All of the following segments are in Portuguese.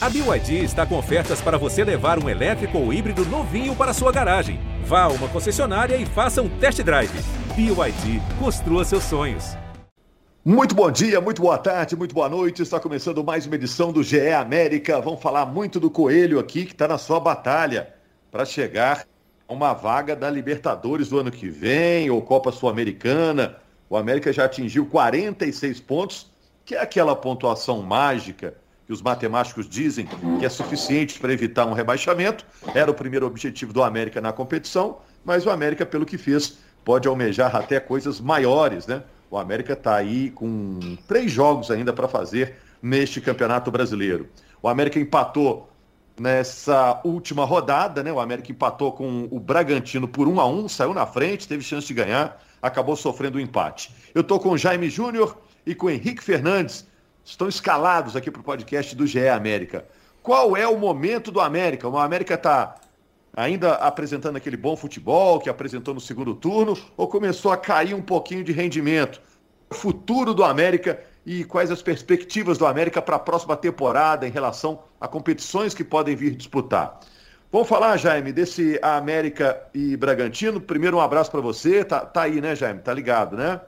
A BYD está com ofertas para você levar um elétrico ou híbrido novinho para sua garagem. Vá a uma concessionária e faça um test drive. BYD, construa seus sonhos. Muito bom dia, muito boa tarde, muito boa noite. Está começando mais uma edição do GE América. Vamos falar muito do Coelho aqui, que está na sua batalha para chegar a uma vaga da Libertadores do ano que vem, ou Copa Sul-Americana. O América já atingiu 46 pontos, que é aquela pontuação mágica que os matemáticos dizem que é suficiente para evitar um rebaixamento. Era o primeiro objetivo do América na competição, mas o América, pelo que fez, pode almejar até coisas maiores, né? O América está aí com três jogos ainda para fazer neste Campeonato Brasileiro. O América empatou nessa última rodada, né? O América empatou com o Bragantino por um a um, saiu na frente, teve chance de ganhar, acabou sofrendo o um empate. Eu estou com o Jaime Júnior e com o Henrique Fernandes estão escalados aqui para o podcast do GE América. Qual é o momento do América? O América está ainda apresentando aquele bom futebol que apresentou no segundo turno ou começou a cair um pouquinho de rendimento? O futuro do América e quais as perspectivas do América para a próxima temporada em relação a competições que podem vir disputar? Vamos falar, Jaime, desse América e Bragantino. Primeiro, um abraço para você. Tá, tá aí, né, Jaime? Tá ligado, né?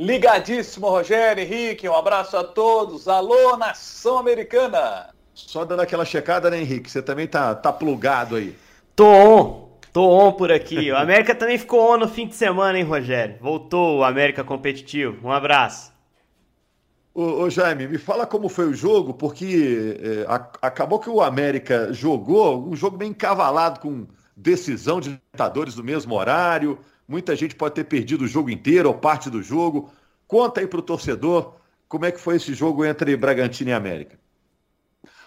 Ligadíssimo, Rogério, Henrique, um abraço a todos. Alô, nação americana! Só dando aquela checada, né, Henrique? Você também tá, tá plugado aí. Tô on, tô on por aqui. O América também ficou on no fim de semana, hein, Rogério? Voltou o América competitivo. Um abraço. Ô, ô Jaime, me fala como foi o jogo, porque é, a, acabou que o América jogou um jogo bem encavalado com decisão de Libertadores no mesmo horário. Muita gente pode ter perdido o jogo inteiro ou parte do jogo. Conta aí para o torcedor como é que foi esse jogo entre Bragantino e América.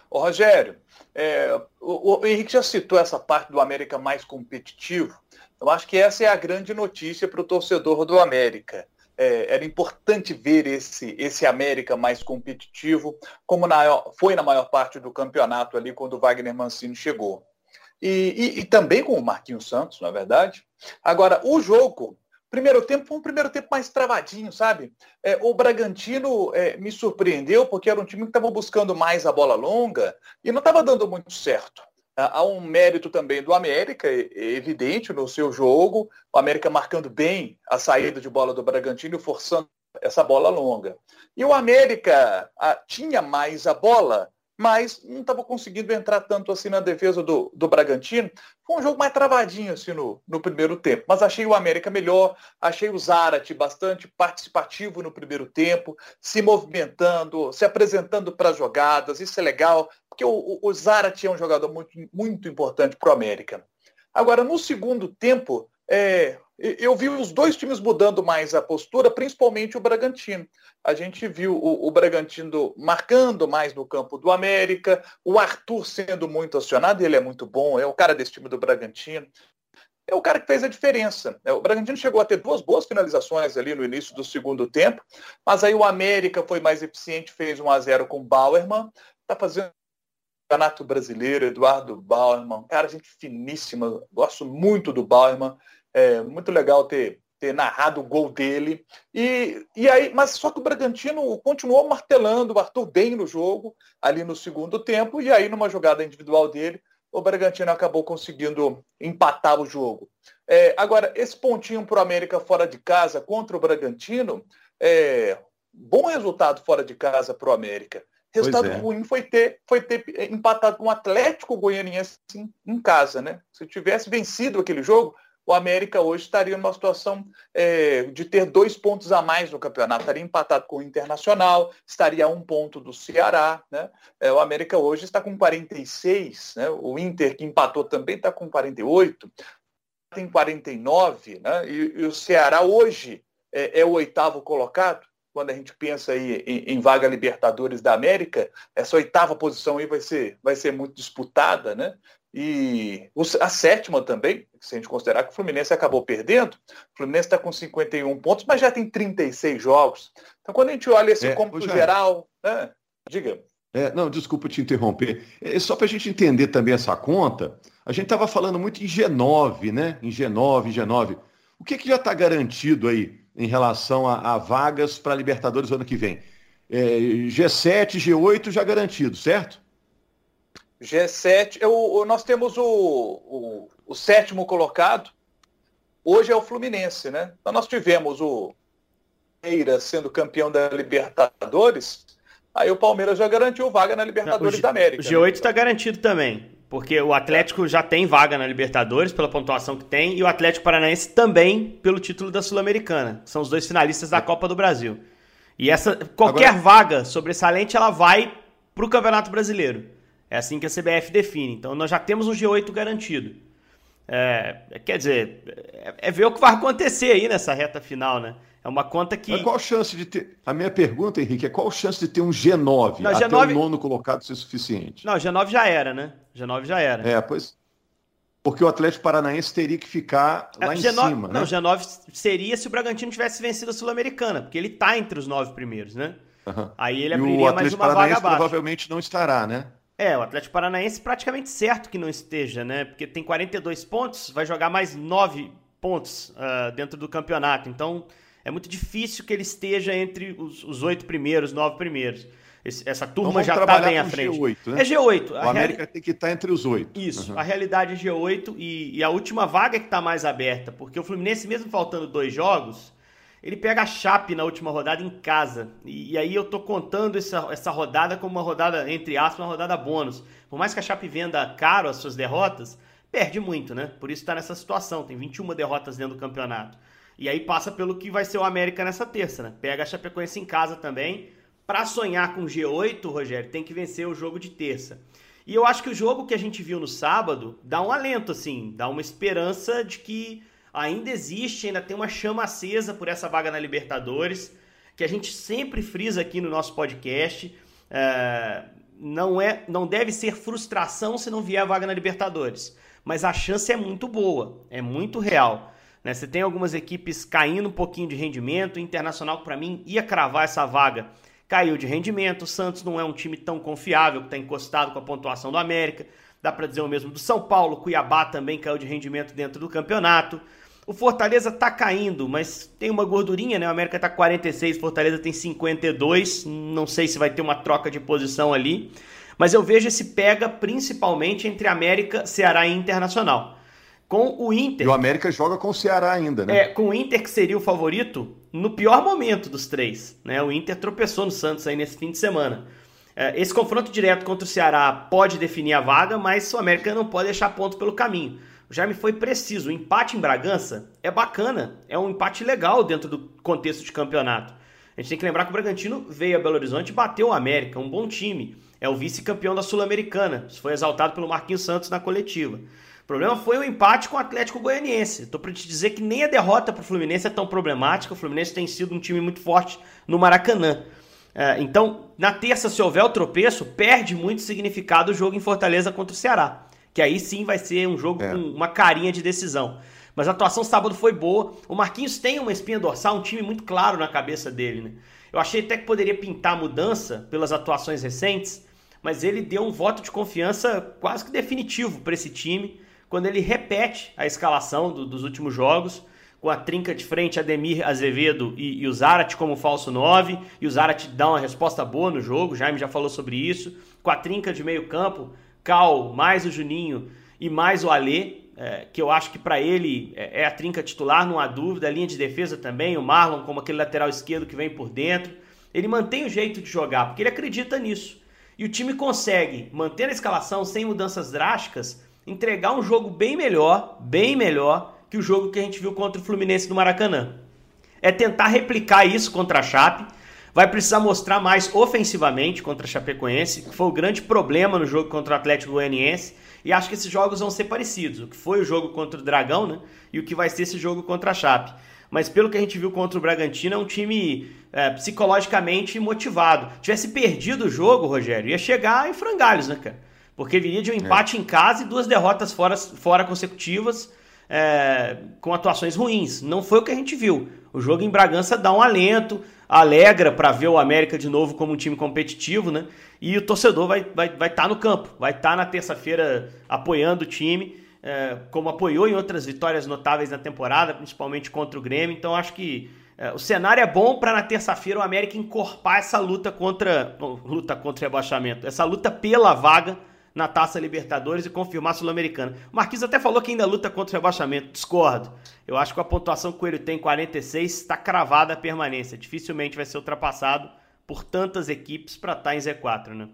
Ô, Rogério, é, o, o, Henrique já citou essa parte do América mais competitivo. Eu acho que essa é a grande notícia para o torcedor do América. É, era importante ver esse, esse América mais competitivo, como na, foi na maior parte do campeonato ali quando o Wagner Mancini chegou. E, e, e, também com o Marquinhos Santos, na é verdade. Agora, o jogo, primeiro tempo, foi um primeiro tempo mais travadinho, sabe? É, o Bragantino é, me surpreendeu porque era um time que estava buscando mais a bola longa e não estava dando muito certo. Há um mérito também do América, evidente no seu jogo, o América marcando bem a saída de bola do Bragantino, forçando essa bola longa. E o América a, tinha mais a bola, mas não estava conseguindo entrar tanto assim na defesa do, do Bragantino. Foi um jogo mais travadinho assim no, no primeiro tempo, mas achei o América melhor, achei o Zarate bastante participativo no primeiro tempo, se movimentando, se apresentando para as jogadas, isso é legal, porque o, o Zarate é um jogador muito, muito importante para o América. Agora, no segundo tempo, é, eu vi os dois times mudando mais a postura, principalmente o Bragantino. A gente viu o, o, Bragantino marcando mais no campo do América, o Arthur sendo muito acionado, ele é muito bom, é o cara desse time do Bragantino. É o cara que fez a diferença. É, o Bragantino chegou a ter duas boas finalizações ali no início do segundo tempo, mas aí o América foi mais eficiente, fez 1 a 0 com o Bauerman. Está fazendo Campeonato Brasileiro, Eduardo Bauerman, cara, gente finíssima, gosto muito do Bauerman, é muito legal ter, ter narrado o gol dele. E, e aí, mas só que o Bragantino continuou martelando o Arthur bem no jogo, ali no segundo tempo, e aí numa jogada individual dele, o Bragantino acabou conseguindo empatar o jogo. É, agora, esse pontinho para o América fora de casa contra o Bragantino, é, bom resultado fora de casa para o América. Resultado é. ruim foi ter, foi ter empatado com o Atlético Goianiense em, em casa, né? Se tivesse vencido aquele jogo, o América hoje estaria numa situação é, de ter dois pontos a mais no campeonato. Estaria empatado com o Internacional, estaria a um ponto do Ceará. Né? É, o América hoje está com 46, né? o Inter, que empatou, também está com 48, tem 49, né? e, e o Ceará hoje é, é o oitavo colocado quando a gente pensa aí em, em, vaga Libertadores da América, essa oitava posição aí vai ser, vai ser muito disputada, né? E a sétima também, se a gente considerar que o Fluminense acabou perdendo, o Fluminense está com 51 pontos, mas já tem 36 jogos. Então, quando a gente olha esse é, cômputo geral, né? diga. É, não, desculpa te interromper. É, só para a gente entender também essa conta, a gente estava falando muito em G9, né? Em G9, G9. O que, que já está garantido aí em relação a, a vagas para Libertadores ano que vem. É, G7, G8 já garantido, certo? G7, eu, nós temos o, o, o, sétimo colocado, hoje é o Fluminense, né? Então nós tivemos o Palmeiras sendo campeão da Libertadores, aí o Palmeiras já garantiu vaga na Libertadores Não, da América. O G8 está né? garantido também, porque o Atlético já tem vaga na Libertadores pela pontuação que tem, e o Atlético Paranaense também pelo título da Sul-Americana. São os dois finalistas da Copa do Brasil. E essa qualquer Agora... vaga sobressalente ela vai para o Campeonato Brasileiro. É assim que a CBF define. Então nós já temos um G8 garantido. É, quer dizer, é, é, ver o que vai acontecer aí nessa reta final, né? É uma conta que. Mas qual a chance de ter. A minha pergunta, Henrique, é qual a chance de ter um G9 não, até G9... o nono colocado ser suficiente? Não, G9 já era, né? G9 já era. É, pois. Porque o Atlético Paranaense teria que ficar lá G9, em cima, não, né? Não, G9 seria se o Bragantino tivesse vencido a Sul-Americana, porque ele está entre os nove primeiros, né? Uhum. Aí ele abriria mais uma vaga abaixo. provavelmente não estará, né? É, o Atlético Paranaense praticamente certo que não esteja, né? Porque tem 42 pontos, vai jogar mais 9 pontos uh, dentro do campeonato. Então é muito difícil que ele esteja entre os oito primeiros, nove primeiros. Esse, essa turma então já está bem à frente. G8, né? É G8. O América reali... tem que estar tá entre os oito. Isso, uhum. a realidade é G8 e, e a última vaga é que está mais aberta, porque o Fluminense, mesmo faltando dois jogos, ele pega a Chape na última rodada em casa. E, e, aí eu tô contando essa, essa rodada como uma rodada, entre aspas, uma rodada bônus. Por mais que a Chape venda caro as suas derrotas, perde muito, né? Por isso está nessa situação. Tem 21 derrotas dentro do campeonato. E aí passa pelo que vai ser o América nessa terça, né? Pega a Chapecoense em casa também. Para sonhar com G8, Rogério, tem que vencer o jogo de terça. E eu acho que o jogo que a gente viu no sábado dá um alento, assim, dá uma esperança de que ainda existe, ainda tem uma chama acesa por essa vaga na Libertadores, que a gente sempre frisa aqui no nosso podcast. É, não, é, não deve ser frustração se não vier a vaga na Libertadores, mas a chance é muito boa, é muito real. Né? Você tem algumas equipes caindo um pouquinho de rendimento, o Internacional, para mim, ia cravar essa vaga. Caiu de rendimento, o Santos não é um time tão confiável, que está encostado com a pontuação do América. Dá para dizer o mesmo do São Paulo, Cuiabá também caiu de rendimento dentro do campeonato. O Fortaleza tá caindo, mas tem uma gordurinha, né? O América tá 46, Fortaleza tem 52. Não sei se vai ter uma troca de posição ali. Mas eu vejo esse pega principalmente entre América, Ceará e Internacional. Com o Inter. E o América joga com o Ceará ainda, né? É, com o Inter que seria o favorito no pior momento dos três. Né? O Inter tropeçou no Santos aí nesse fim de semana. É, esse confronto direto contra o Ceará pode definir a vaga, mas o América não pode deixar ponto pelo caminho. O Jaime foi preciso. O empate em Bragança é bacana, é um empate legal dentro do contexto de campeonato. A gente tem que lembrar que o Bragantino veio a Belo Horizonte e bateu o América, um bom time. É o vice-campeão da Sul-Americana. Isso foi exaltado pelo Marquinhos Santos na coletiva. O problema foi o empate com o Atlético Goianiense. Estou para te dizer que nem a derrota para o Fluminense é tão problemática. O Fluminense tem sido um time muito forte no Maracanã. É, então, na terça, se houver o tropeço, perde muito significado o jogo em Fortaleza contra o Ceará que aí sim vai ser um jogo é. com uma carinha de decisão. Mas a atuação sábado foi boa. O Marquinhos tem uma espinha dorsal, um time muito claro na cabeça dele, né? Eu achei até que poderia pintar mudança pelas atuações recentes, mas ele deu um voto de confiança quase que definitivo para esse time quando ele repete a escalação do, dos últimos jogos, com a trinca de frente Ademir Azevedo e, e o Zarat como falso 9, e o Zarat dá uma resposta boa no jogo, o Jaime já falou sobre isso, com a trinca de meio campo, Cal, mais o Juninho e mais o Alê, é, que eu acho que para ele é, é, a trinca titular, não há dúvida. A linha de defesa também, o Marlon como aquele lateral esquerdo que vem por dentro. Ele mantém o jeito de jogar, porque ele acredita nisso. E o time consegue, manter a escalação sem mudanças drásticas, entregar um jogo bem melhor, bem melhor que o jogo que a gente viu contra o Fluminense do Maracanã. É tentar replicar isso contra a Chape Vai precisar mostrar mais ofensivamente contra a Chapecoense, que foi o grande problema no jogo contra o Atlético Goianiense. E acho que esses jogos vão ser parecidos. O que foi o jogo contra o Dragão, né? E o que vai ser esse jogo contra a Chape. Mas pelo que a gente viu contra o Bragantino, é um time é, psicologicamente motivado. Tivesse perdido o jogo, Rogério, ia chegar em frangalhos, né, cara? Porque viria de um empate é. em casa e duas derrotas fora, fora consecutivas é, com atuações ruins. Não foi o que a gente viu. O jogo em Bragança dá um alento, alegra para ver o América de novo como um time competitivo, né? E o torcedor vai estar vai, vai tá no campo, vai estar tá na terça-feira apoiando o time, é, como apoiou em outras vitórias notáveis na temporada, principalmente contra o Grêmio. Então acho que é, o cenário é bom para na terça-feira o América encorpar essa luta contra luta contra o rebaixamento, essa luta pela vaga na Taça Libertadores e confirmar a Sul-Americana. O Marquinhos até falou que ainda luta contra o rebaixamento. Discordo. Eu acho que a pontuação que o Coelho tem, 46, está cravada a permanência. Dificilmente vai ser ultrapassado por tantas equipes para estar tá em Z4, né?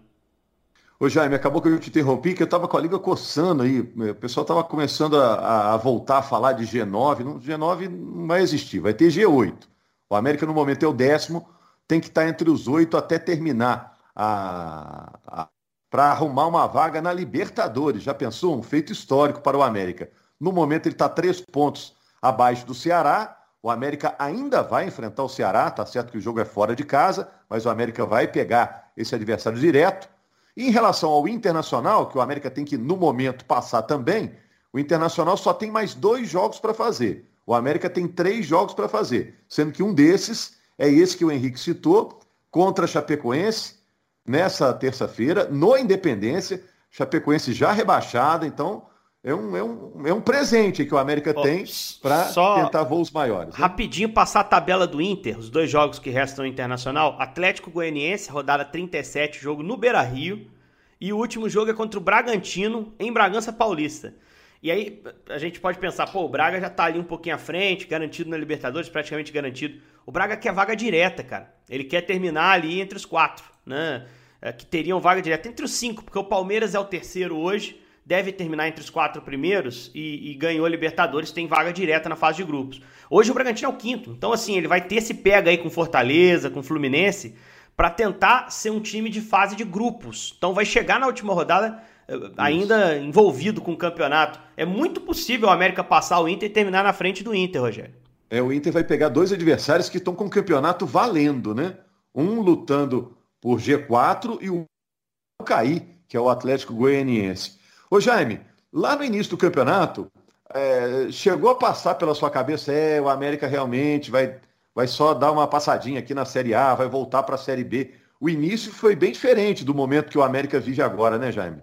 Ô Jaime, acabou que eu te interrompi, que eu estava com a liga coçando aí. O pessoal estava começando a, a, voltar a falar de G9. Não, G9 não vai existir, vai ter G8. O América, no momento, é o décimo, tem que estar tá entre os oito até terminar a, a para arrumar uma vaga na Libertadores. Já pensou? Um feito histórico para o América. No momento, ele está três pontos abaixo do Ceará. O América ainda vai enfrentar o Ceará, tá certo que o jogo é fora de casa, mas o América vai pegar esse adversário direto. E em relação ao Internacional, que o América tem que, no momento, passar também, o Internacional só tem mais dois jogos para fazer. O América tem três jogos para fazer, sendo que um desses é esse que o Henrique citou, contra Chapecoense, nessa terça-feira, no Independência, Chapecoense já rebaixada, então é um, é um, é um presente que o América oh, tem para tentar voos maiores. Né? Rapidinho passar a tabela do Inter, os dois jogos que restam internacional. Atlético Goianiense, rodada 37, jogo no Beira Rio. E o último jogo é contra o Bragantino, em Bragança Paulista. E aí a gente pode pensar, pô, o Braga já tá ali um pouquinho à frente, garantido na Libertadores, praticamente garantido. O Braga quer vaga direta, cara. Ele quer terminar ali entre os quatro, né? É, que teriam vaga direta entre os cinco, porque o Palmeiras é o terceiro hoje, deve terminar entre os quatro primeiros e, e, ganhou a Libertadores, tem vaga direta na fase de grupos. Hoje o Bragantino é o quinto, então assim, ele vai ter esse pega aí com Fortaleza, com Fluminense, para tentar ser um time de fase de grupos. Então vai chegar na última rodada eh, ainda Isso. envolvido com o campeonato. É muito possível o América passar o Inter e terminar na frente do Inter, Rogério. É, o Inter vai pegar dois adversários que estão com o campeonato valendo, né? Um lutando por G4 e o cair, que é o Atlético Goianiense. Ô Jaime, lá no início do campeonato, é, chegou a passar pela sua cabeça, é, o América realmente vai, vai só dar uma passadinha aqui na Série A, vai voltar para a Série B. O início foi bem diferente do momento que o América vive agora, né, Jaime?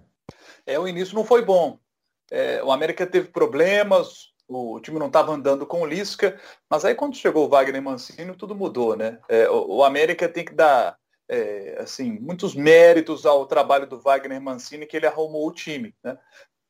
É, o início não foi bom. É, o América teve problemas, o time não estava andando com o Lisca, mas aí quando chegou o Wagner Mancini, tudo mudou, né? É, o, o, América tem que dar é, assim, muitos méritos ao trabalho do Wagner Mancini, que ele arrumou o time. Né?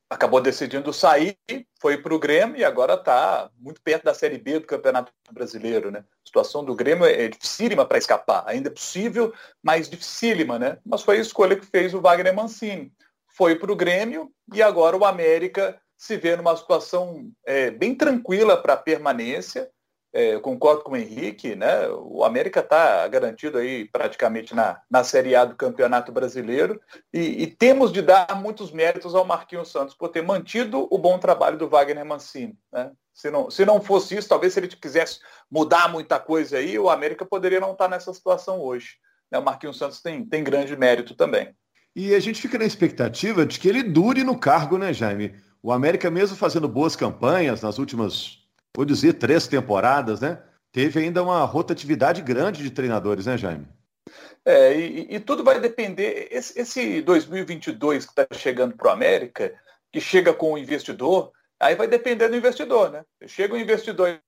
Acabou decidindo sair, foi para o Grêmio e agora está muito perto da Série B do Campeonato Brasileiro. Né? A situação do Grêmio é dificílima para escapar. Ainda é possível, mas dificílima. Né? Mas foi a escolha que fez o Wagner Mancini. Foi para o Grêmio e agora o América se vê numa situação é, bem tranquila para permanência é, eu concordo com o Henrique, né? O América está garantido aí praticamente na, na Série A do Campeonato Brasileiro e, e, temos de dar muitos méritos ao Marquinhos Santos por ter mantido o bom trabalho do Wagner Mancini. Né? Se, não, se não fosse isso, talvez se ele quisesse mudar muita coisa aí, o América poderia não estar tá nessa situação hoje. Né? O Marquinhos Santos tem, tem grande mérito também. E a gente fica na expectativa de que ele dure no cargo, né, Jaime? O América, mesmo fazendo boas campanhas nas últimas vou dizer, três temporadas, né? Teve ainda uma rotatividade grande de treinadores, né, Jaime? É, e, e tudo vai depender. Esse, esse 2022 que está chegando para o América, que chega com o investidor, aí vai depender do investidor, né? Chega o investidor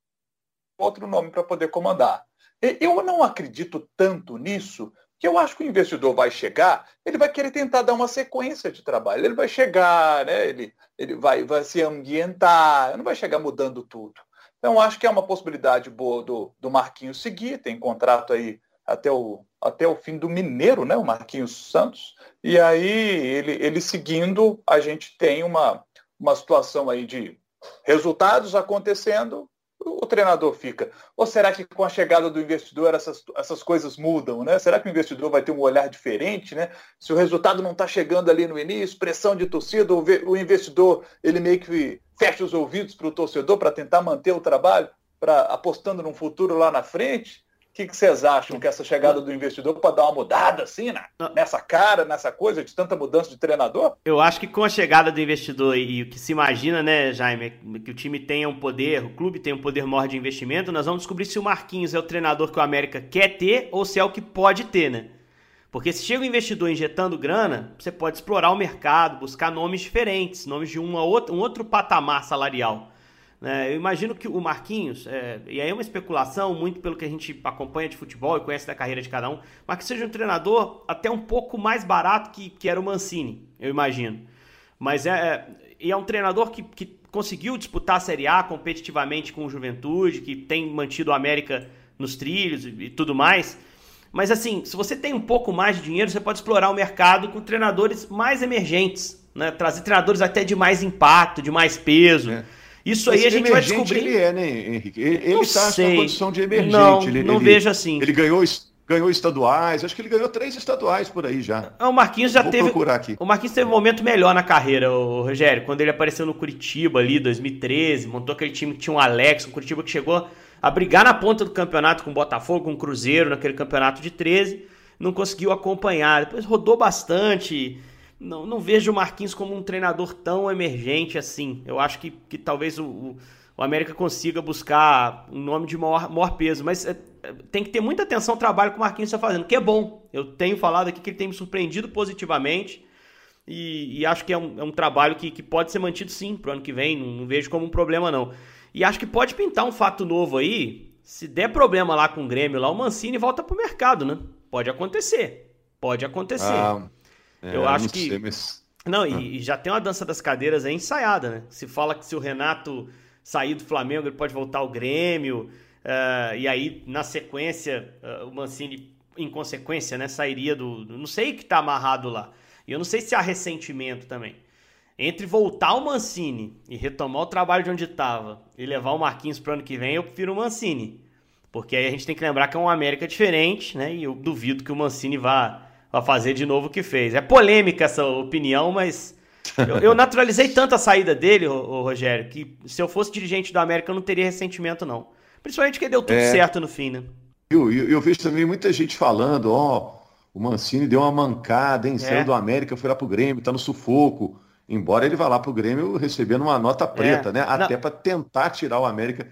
outro nome para poder comandar. Eu não acredito tanto nisso, que eu acho que o investidor vai chegar, ele vai querer tentar dar uma sequência de trabalho. Ele vai chegar, né? ele, ele vai, vai se ambientar, não vai chegar mudando tudo. Então, acho que é uma possibilidade boa do, do Marquinhos seguir, tem contrato aí até o, até o fim do Mineiro, né, o Marquinhos Santos, e aí ele, ele seguindo, a gente tem uma, uma situação aí de resultados acontecendo, o treinador fica. Ou será que com a chegada do investidor essas, essas coisas mudam? Né? Será que o investidor vai ter um olhar diferente? Né? Se o resultado não está chegando ali no início, pressão de torcida, o investidor ele meio que fecha os ouvidos para o torcedor para tentar manter o trabalho, para apostando num futuro lá na frente? O que, que vocês acham que essa chegada do investidor pode dar uma mudada assim né? nessa cara, nessa coisa de tanta mudança de treinador? Eu acho que com a chegada do investidor e o que se imagina, né, Jaime, que o time tenha um poder, o clube tem um poder maior de investimento, nós vamos descobrir se o Marquinhos é o treinador que o América quer ter ou se é o que pode ter, né? Porque se chega um investidor injetando grana, você pode explorar o mercado, buscar nomes diferentes, nomes de uma outra, um outro patamar salarial. Né? Eu imagino que o Marquinhos, é, e aí é uma especulação, muito pelo que a gente acompanha de futebol e conhece da carreira de cada um, mas que seja um treinador até um pouco mais barato que, que era o Mancini, eu imagino. Mas é, é, e é um treinador que, que conseguiu disputar a Série A competitivamente com o Juventude, que tem mantido o América nos trilhos e, e tudo mais. Mas assim, se você tem um pouco mais de dinheiro, você pode explorar o mercado com treinadores mais emergentes, né? Trazer treinadores até de mais impacto, de mais peso. É. Isso aí a gente vai descobrir. Ele é, né, Henrique? Ele está na condição de emergente. Não, ele, não ele, vejo assim. Ele ganhou, ganhou estaduais, acho que ele ganhou três estaduais por aí já. Ah, o Marquinhos já Vou teve. procurar aqui. O Marquinhos teve um momento melhor na carreira, o Rogério, quando ele apareceu no Curitiba ali, 2013, montou aquele time que tinha um Alex, um Curitiba que chegou a brigar na ponta do campeonato com o Botafogo, com o Cruzeiro, naquele campeonato de 13, não conseguiu acompanhar. Depois rodou bastante. Não, não vejo o Marquinhos como um treinador tão emergente assim. Eu acho que, que talvez o, o, América consiga buscar um nome de maior, maior peso. Mas é, é tem que ter muita atenção ao trabalho que o Marquinhos está fazendo, que é bom. Eu tenho falado aqui que ele tem me surpreendido positivamente. E, e acho que é um, é um trabalho que, que pode ser mantido sim para o ano que vem. Não, não vejo como um problema, não. E acho que pode pintar um fato novo aí. Se der problema lá com o Grêmio, lá o Mancini volta pro mercado, né? Pode acontecer. Pode acontecer. Ah, é, eu acho que. Sei, mas... Não, e, ah. e, já tem uma dança das cadeiras aí ensaiada, né? Se fala que se o Renato sair do Flamengo, ele pode voltar ao Grêmio. Uh, e aí, na sequência, uh, o Mancini, em consequência, né, sairia do. Não sei o que tá amarrado lá. E eu não sei se há ressentimento também. Entre voltar o Mancini e retomar o trabalho de onde estava e levar o Marquinhos para o ano que vem, eu prefiro o Mancini. Porque aí a gente tem que lembrar que é uma América diferente, né? E eu duvido que o Mancini vá, vá fazer de novo o que fez. É polêmica essa opinião, mas eu, eu naturalizei tanto a saída dele, o, o, Rogério, que se eu fosse dirigente do América eu não teria ressentimento, não. Principalmente que deu tudo é... certo no fim, né? Eu, eu, eu, vejo também muita gente falando, ó, o Mancini deu uma mancada, hein? Saiu é. do América, foi lá pro Grêmio, tá no sufoco. Embora ele vá lá para o Grêmio recebendo uma nota preta, é, né? Até para tentar tirar o América,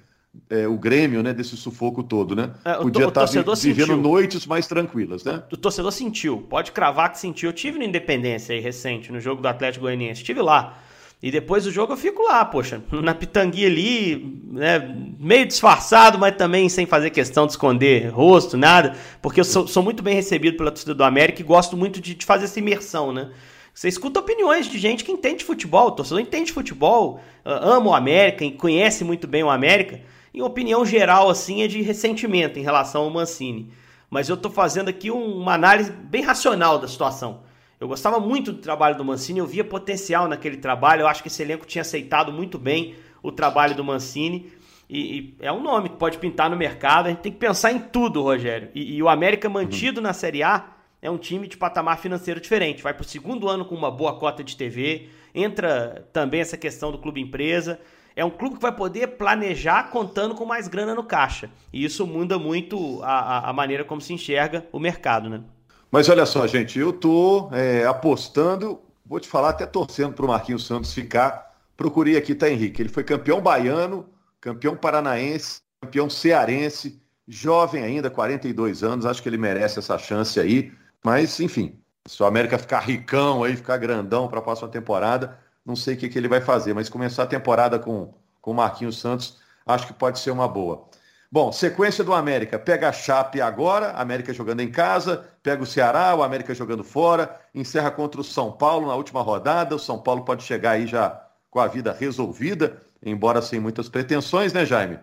é, o Grêmio, né, desse sufoco todo, né? É, Podia estar tá vivendo noites mais tranquilas, né? O, o, torcedor sentiu, pode cravar que sentiu. Eu tive no Independência aí recente, no jogo do Atlético Goianiense, estive lá. E depois do jogo eu fico lá, poxa, na pitanguia ali, né, meio disfarçado, mas também sem fazer questão de esconder rosto, nada, porque eu sou, sou muito bem recebido pela torcida do América e gosto muito de, de fazer essa imersão, né? Você escuta opiniões de gente que entende futebol, o torcedor entende futebol, ama o América e conhece muito bem o América. E opinião geral, assim, é de ressentimento em relação ao Mancini. Mas eu estou fazendo aqui uma análise bem racional da situação. Eu gostava muito do trabalho do Mancini, eu via potencial naquele trabalho, eu acho que esse elenco tinha aceitado muito bem o trabalho do Mancini. E, e é um nome que pode pintar no mercado, a gente tem que pensar em tudo, Rogério. E, e o América mantido uhum. na Série A é um time de patamar financeiro diferente. Vai para o segundo ano com uma boa cota de TV. Entra também essa questão do clube empresa. É um clube que vai poder planejar contando com mais grana no caixa. E isso muda muito a, a maneira como se enxerga o mercado, né? Mas olha só, gente, eu tô é, apostando, vou te falar, até torcendo para o Marquinhos Santos ficar. Procurei aqui, tá, Henrique? Ele foi campeão baiano, campeão paranaense, campeão cearense, jovem ainda, 42 anos, acho que ele merece essa chance aí. Mas, enfim, se o América ficar ricão aí, ficar grandão para a próxima temporada, não sei o que, que ele vai fazer, mas começar a temporada com, com o Marquinhos Santos, acho que pode ser uma boa. Bom, sequência do América. Pega a Chape agora, América jogando em casa, pega o Ceará, o América jogando fora, encerra contra o São Paulo na última rodada. O São Paulo pode chegar aí já com a vida resolvida, embora sem muitas pretensões, né, Jaime?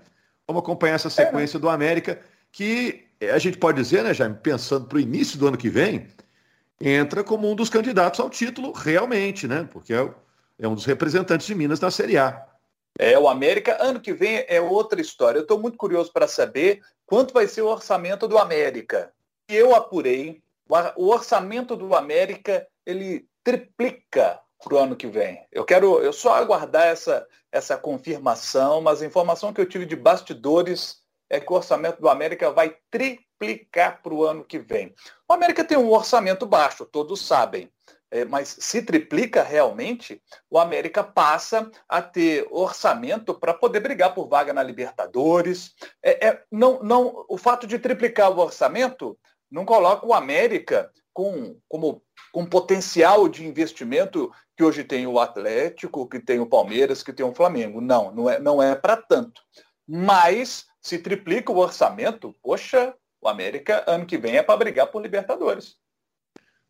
Vamos acompanhar essa sequência do América, que é, a gente pode dizer, né, Jaime, pensando para o início do ano que vem, entra como um dos candidatos ao título realmente, né? Porque é, é um dos representantes de Minas na Série A. É, o América, ano que vem é outra história. Eu estou muito curioso para saber quanto vai ser o orçamento do América. Eu apurei, o orçamento do América, ele triplica para o ano que vem. Eu quero, eu só aguardar essa, essa confirmação, mas a informação que eu tive de bastidores é que o orçamento do América vai triplicar para o ano que vem. O América tem um orçamento baixo, todos sabem. É, mas se triplica realmente, o América passa a ter orçamento para poder brigar por vaga na Libertadores. É, é, não, não, o fato de triplicar o orçamento não coloca o América com, como, com potencial de investimento que hoje tem o Atlético, que tem o Palmeiras, que tem o Flamengo. Não, não é, não é para tanto. Mas se triplica o orçamento, poxa, o América ano que vem é para brigar por Libertadores.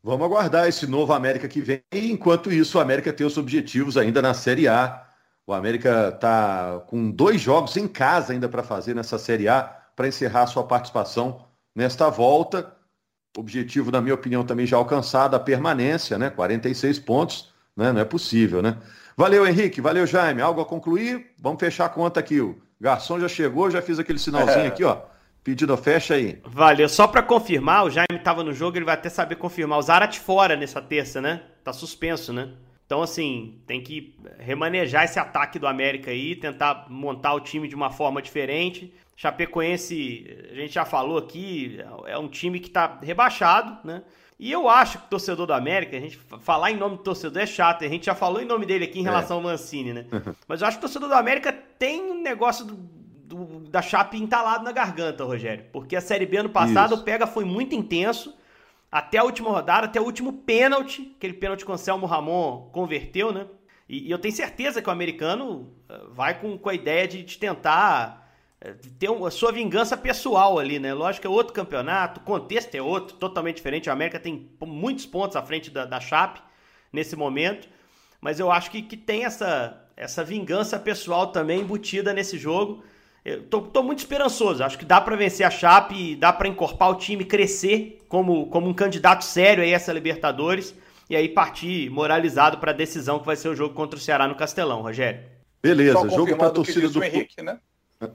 Vamos aguardar esse novo América que vem. E, enquanto isso, o América tem os objetivos ainda na Série A. O América está com dois jogos em casa ainda para fazer nessa Série A para encerrar sua participação nesta volta. Objetivo, na minha opinião, também já alcançado, a permanência, né? 46 pontos, né? Não é possível, né? Valeu, Henrique. Valeu, Jaime. Algo a concluir? Vamos fechar a conta aqui. Garçom já chegou, já fiz aquele sinalzinho é. aqui, ó. Pedido, fecha aí. Valeu. Só para confirmar, o Jaime estava no jogo, ele vai até saber confirmar. O Zarat fora nessa terça, né? Tá suspenso, né? Então, assim, tem que remanejar esse ataque do América aí, tentar montar o time de uma forma diferente. Chapecoense, a gente já falou aqui, é um time que está rebaixado, né? E eu acho que o torcedor do América, a gente falar em nome do torcedor é chato, a gente já falou em nome dele aqui em é. relação é. ao Mancini, né? Mas eu acho que o torcedor do América tem um negócio do, do, da Chape entalado na garganta, Rogério. Porque a Série B ano passado, Isso. o pega foi muito intenso, até a última rodada, até o último pênalti, aquele pênalti que o Anselmo Ramon converteu, né? E, e, eu tenho certeza que o americano eh, vai com, com a ideia de, de tentar ter a sua vingança pessoal ali, né? Lógico que é outro campeonato, o contexto é outro, totalmente diferente. A América tem muitos pontos à frente da, da Chape nesse momento, mas eu acho que, que tem essa, essa vingança pessoal também embutida nesse jogo. Eu tô, tô muito esperançoso, acho que dá para vencer a Chape, dá para encorpar o time, crescer como, como um candidato sério a essa Libertadores e aí partir moralizado para a decisão que vai ser o jogo contra o Ceará no Castelão, Rogério. Beleza, jogo para a torcida do Henrique, né?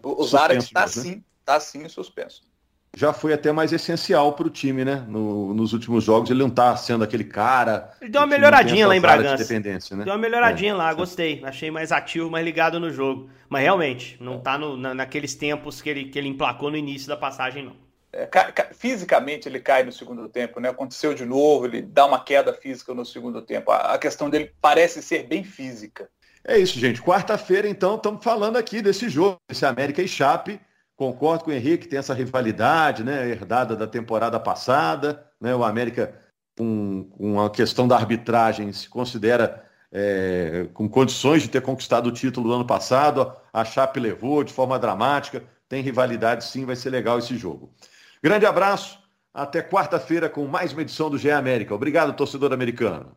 O Zarat está né? sim, está sim suspenso. Já foi até mais essencial para o time, né? No, nos últimos jogos, ele não está sendo aquele cara. Ele deu uma melhoradinha lá em Bragança. De né? Deu uma melhoradinha é, lá, gostei. Achei mais ativo, mais ligado no jogo. Mas realmente, não está na, naqueles tempos que ele, que ele emplacou no início da passagem, não. É, fisicamente ele cai no segundo tempo, né? Aconteceu de novo, ele dá uma queda física no segundo tempo. A, a questão dele parece ser bem física. É isso, gente. Quarta-feira, então, estamos falando aqui desse jogo, esse América e Chape. Concordo com o Henrique, tem essa rivalidade, né? Herdada da temporada passada. Né? O América, com, com a questão da arbitragem, se considera é, com condições de ter conquistado o título do ano passado. A Chape levou de forma dramática. Tem rivalidade, sim, vai ser legal esse jogo. Grande abraço. Até quarta-feira com mais uma edição do GE América. Obrigado, torcedor americano.